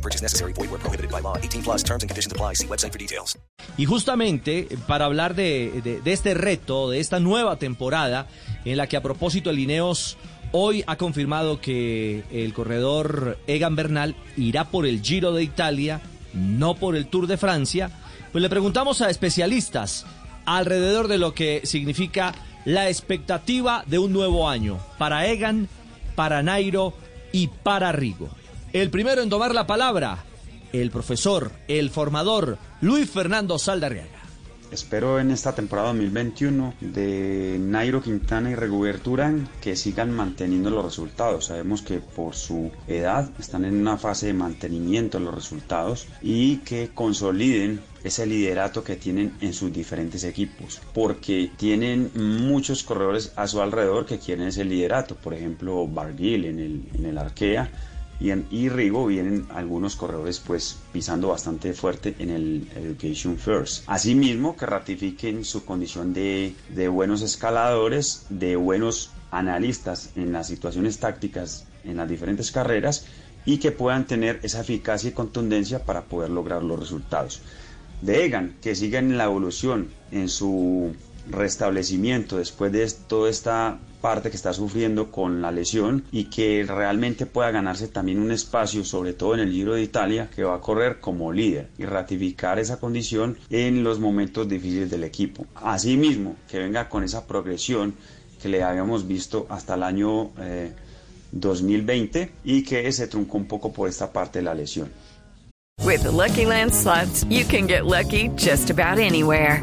No purchase necessary. Void where prohibited by law. 18 plus terms and conditions apply. See website for details. Y justamente para hablar de, de- de este reto, de esta nueva temporada, en la que a propósito el Ineos hoy ha confirmado que el corredor Egan Bernal irá por el Giro de Italia, no por el Tour de Francia, pues le preguntamos a especialistas alrededor de lo que significa la expectativa de un nuevo año para Egan, para Nairo y para Rigo. El primero en tomar la palabra, el profesor, el formador, Luis Fernando Saldarriaga. Espero en esta temporada 2021 de Nairo Quintana y Rigoberto Urán que sigan manteniendo los resultados. Sabemos que por su edad están en una fase de mantenimiento de los resultados y que consoliden ese liderato que tienen en sus diferentes equipos, porque tienen muchos corredores a su alrededor que quieren ese liderato, por ejemplo Barguil en el, en el Arkea, y en y Rigo vienen algunos corredores pues pisando bastante fuerte en el Education First. Asimismo que ratifiquen su condición de, de buenos escaladores, de buenos analistas en las situaciones tácticas en las diferentes carreras y que puedan tener esa eficacia y contundencia para poder lograr los resultados. De Egan, que sigan la evolución, en su restablecimiento después de toda esta parte que está sufriendo con la lesión y que realmente pueda ganarse también un espacio, sobre todo en el Giro de Italia, que va a correr como líder y ratificar esa condición en los momentos difíciles del equipo. Asimismo, que venga con esa progresión que le habíamos visto hasta el año eh, 2020 y que se truncó un poco por esta parte de la lesión. With the Lucky Land slots, you can get lucky just about anywhere.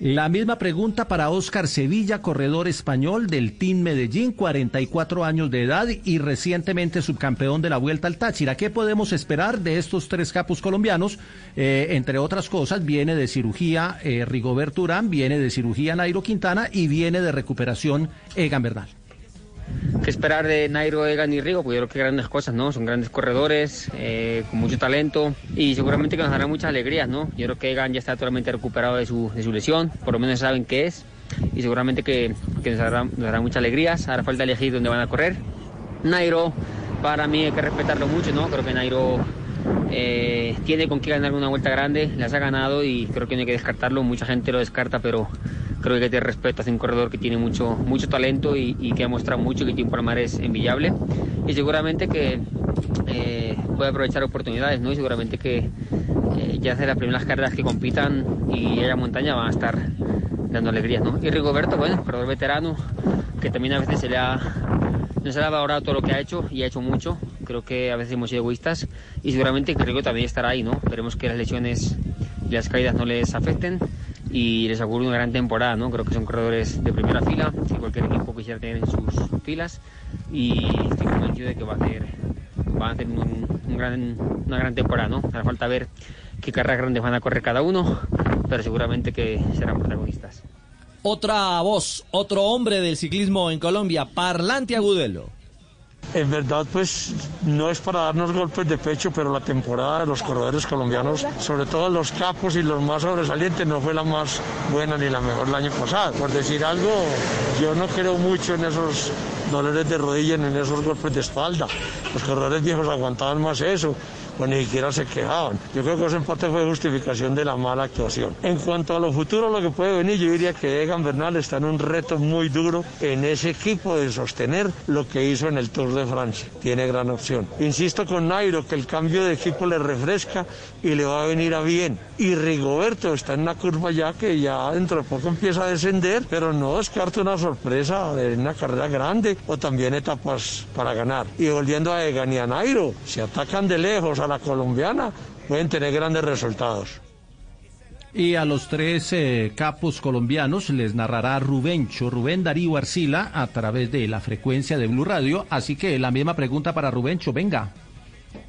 La misma pregunta para Oscar Sevilla, corredor español del Team Medellín, 44 años de edad y recientemente subcampeón de la Vuelta al Táchira. ¿Qué podemos esperar de estos tres capos colombianos? Eh, entre otras cosas, viene de cirugía eh, Rigoberto viene de cirugía Nairo Quintana y viene de recuperación Egan Bernal. ¿Qué esperar de Nairo, Egan y Rigo? Pues yo creo que grandes cosas, ¿no? Son grandes corredores, eh, con mucho talento y seguramente que nos darán muchas alegrías, ¿no? Yo creo que Egan ya está totalmente recuperado de su, de su lesión, por lo menos saben qué es y seguramente que, que nos, dará, nos dará muchas alegrías. Ahora falta elegir dónde van a correr. Nairo, para mí hay que respetarlo mucho, ¿no? Creo que Nairo eh, tiene con qué ganar una vuelta grande, las ha ganado y creo que no hay que descartarlo. Mucha gente lo descarta, pero creo que hay que tener respeto hacia un corredor que tiene mucho, mucho talento y, y que ha mostrado mucho que tiene un palmarés envidiable. Y seguramente que eh, puede aprovechar oportunidades, ¿no? Y seguramente que eh, ya hace las primeras carreras que compitan y haya montaña van a estar dando alegrías, ¿no? Y Rigoberto, bueno, corredor veterano, que también a veces se le ha, no se le ha valorado todo lo que ha hecho y ha hecho mucho. Creo que a veces hemos sido egoístas y seguramente que Rigo también estará ahí, ¿no? Esperemos que las lesiones y las caídas no les afecten y les auguro una gran temporada, ¿no? Creo que son corredores de primera fila, cualquier equipo quisiera tener en sus filas y estoy convencido de que va a hacer, van a hacer un, un gran, una gran temporada, ¿no? Hará falta ver qué carreras grandes van a correr cada uno, pero seguramente que serán protagonistas. Otra voz, otro hombre del ciclismo en Colombia, Parlante Agudelo. En verdad, pues no es para darnos golpes de pecho, pero la temporada de los corredores colombianos, sobre todo los capos y los más sobresalientes, no fue la más buena ni la mejor el año pasado. Por decir algo, yo no creo mucho en esos dolores de rodilla ni en esos golpes de espalda. Los corredores viejos aguantaban más eso o ni siquiera se quejaban. Yo creo que ese empate fue justificación de la mala actuación. En cuanto a lo futuro, lo que puede venir, yo diría que Egan Bernal está en un reto muy duro en ese equipo de sostener lo que hizo en el Tour de Francia. Tiene gran opción. Insisto con Nairo que el cambio de equipo le refresca y le va a venir a bien. Y Rigoberto está en una curva ya que ya dentro de poco empieza a descender, pero no descarto una sorpresa de una carrera grande o también etapas para ganar. Y volviendo a Egan si atacan de lejos a la colombiana, pueden tener grandes resultados. Y a los tres eh, capos colombianos les narrará Rubencho, Rubén Darío Arcila, a través de la frecuencia de Blue Radio. Así que la misma pregunta para Rubencho, venga.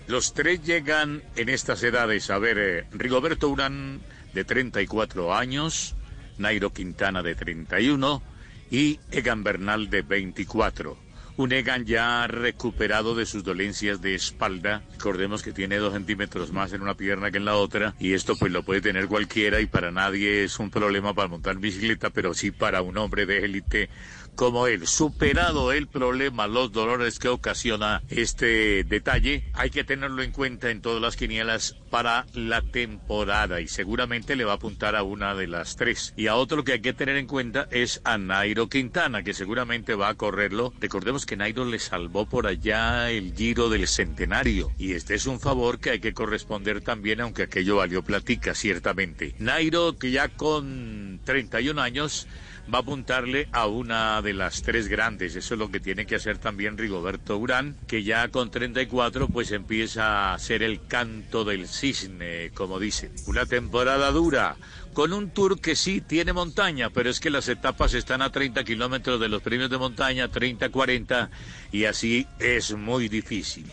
Los tres llegan en estas edades. A ver, eh, Rigoberto Urán, de 34 años, Nairo Quintana, de 31, y Egan Bernal, de 24. Un Egan ya recuperado de sus dolencias de espalda. Recordemos que tiene dos centímetros más en una pierna que en la otra. Y esto pues lo puede tener cualquiera y para nadie es un problema para montar bicicleta, pero sí para un hombre de élite como él. Superado el problema, los dolores que ocasiona este detalle, hay que tenerlo en cuenta en todas las quinielas para la temporada y seguramente le va a apuntar a una de las tres. Y a otro que hay que tener en cuenta es a Nairo Quintana, que seguramente va a correrlo. Recordemos que Nairo le salvó por allá el giro del centenario y este es un favor que hay que corresponder también, aunque aquello valió platica, ciertamente. Nairo, que ya con 31 años, va a apuntarle a una de las tres grandes. Eso es lo que tiene que hacer también Rigoberto Urán, que ya con 34 pues empieza a ser el canto del cisne, como dicen. Una temporada dura, con un tour que sí tiene montaña, pero es que las etapas están a 30 kilómetros de los premios de montaña, 30, 40, y así es muy difícil.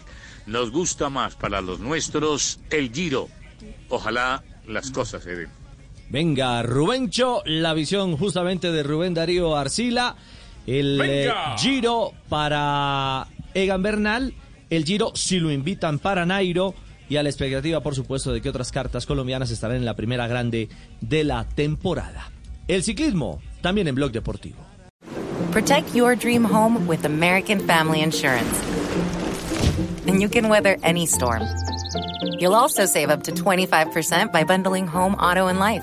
Nos gusta más para los nuestros el giro. Ojalá las cosas se den. Venga, Rubencho, la visión justamente de Rubén Darío Arcila. El eh, giro para Egan Bernal. El giro si lo invitan para Nairo. Y a la expectativa, por supuesto, de que otras cartas colombianas estarán en la primera grande de la temporada. El ciclismo, también en Blog Deportivo. Protect your dream home with American Family Insurance. And you can weather any storm. You'll also save up to 25% by bundling home, auto, and life.